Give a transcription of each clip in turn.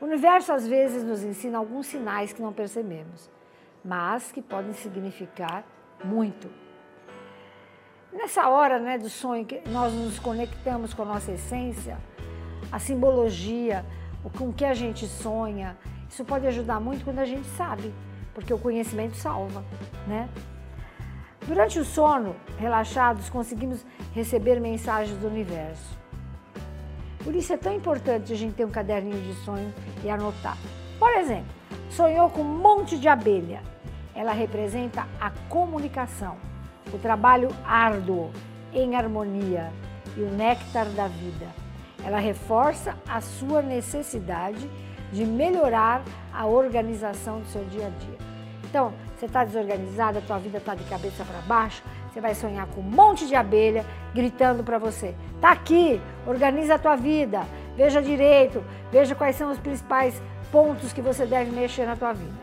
O universo às vezes nos ensina alguns sinais que não percebemos, mas que podem significar muito. Nessa hora né, do sonho, que nós nos conectamos com a nossa essência, a simbologia, com o que a gente sonha, isso pode ajudar muito quando a gente sabe, porque o conhecimento salva, né? Durante o sono, relaxados, conseguimos receber mensagens do universo. Por isso é tão importante a gente ter um caderninho de sonho e anotar. Por exemplo, sonhou com um monte de abelha. Ela representa a comunicação, o trabalho árduo, em harmonia e o néctar da vida. Ela reforça a sua necessidade de melhorar a organização do seu dia a dia. Então, você está desorganizada, a tua vida está de cabeça para baixo, você vai sonhar com um monte de abelha gritando para você. Tá aqui, organiza a tua vida, veja direito, veja quais são os principais pontos que você deve mexer na tua vida.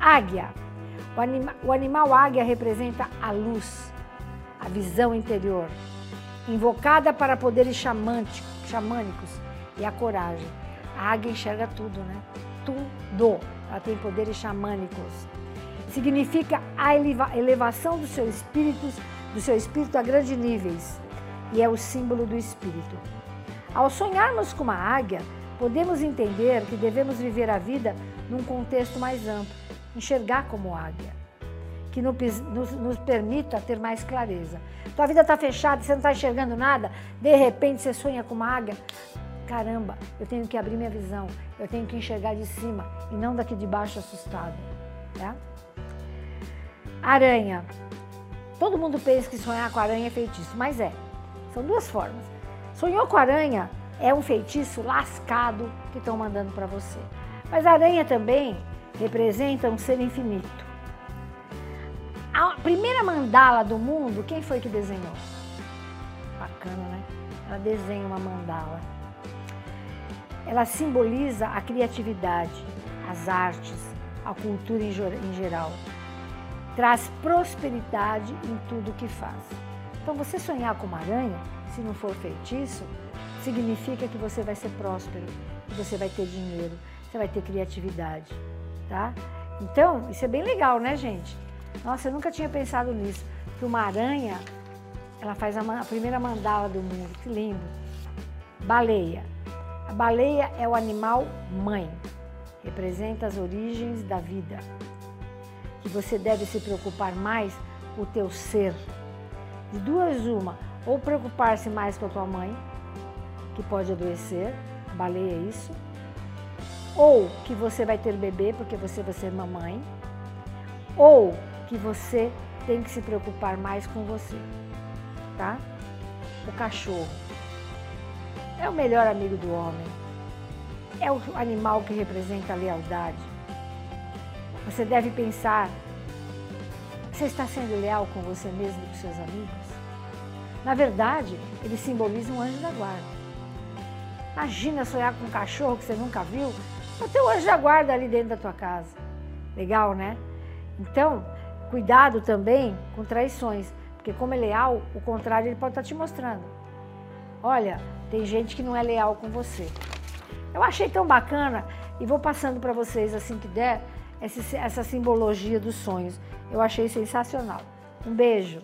Águia. O, anima, o animal águia representa a luz, a visão interior, invocada para poderes xamânicos e a coragem. A águia enxerga tudo, né? Tudo. Ela tem poderes xamânicos significa a elevação do seu espírito, do seu espírito a grandes níveis e é o símbolo do espírito. Ao sonharmos com uma águia, podemos entender que devemos viver a vida num contexto mais amplo, enxergar como águia, que nos, nos, nos permita ter mais clareza. Tua vida está fechada, você não está enxergando nada, de repente você sonha com uma águia. Caramba, eu tenho que abrir minha visão, eu tenho que enxergar de cima e não daqui de baixo assustado. Tá? Aranha. Todo mundo pensa que sonhar com aranha é feitiço, mas é. São duas formas. Sonhou com aranha é um feitiço lascado que estão mandando para você. Mas aranha também representa um ser infinito. A primeira mandala do mundo, quem foi que desenhou? Bacana, né? Ela desenha uma mandala. Ela simboliza a criatividade, as artes, a cultura em geral traz prosperidade em tudo que faz. Então, você sonhar com uma aranha, se não for feitiço, significa que você vai ser próspero, que você vai ter dinheiro, você vai ter criatividade, tá? Então, isso é bem legal, né, gente? Nossa, eu nunca tinha pensado nisso, que uma aranha, ela faz a, a primeira mandala do mundo, que lindo. Baleia. A baleia é o animal mãe, representa as origens da vida você deve se preocupar mais com o teu ser. De duas uma, ou preocupar-se mais com a tua mãe, que pode adoecer, baleia isso, ou que você vai ter bebê porque você vai ser mamãe, ou que você tem que se preocupar mais com você, tá? O cachorro. É o melhor amigo do homem, é o animal que representa a lealdade, você deve pensar: você está sendo leal com você mesmo e com seus amigos? Na verdade, ele simboliza um anjo da guarda. Imagina sonhar com um cachorro que você nunca viu, vai ter um anjo da guarda ali dentro da tua casa. Legal, né? Então, cuidado também com traições, porque como é leal, o contrário ele pode estar te mostrando. Olha, tem gente que não é leal com você. Eu achei tão bacana e vou passando para vocês assim que der essa simbologia dos sonhos. Eu achei sensacional. Um beijo.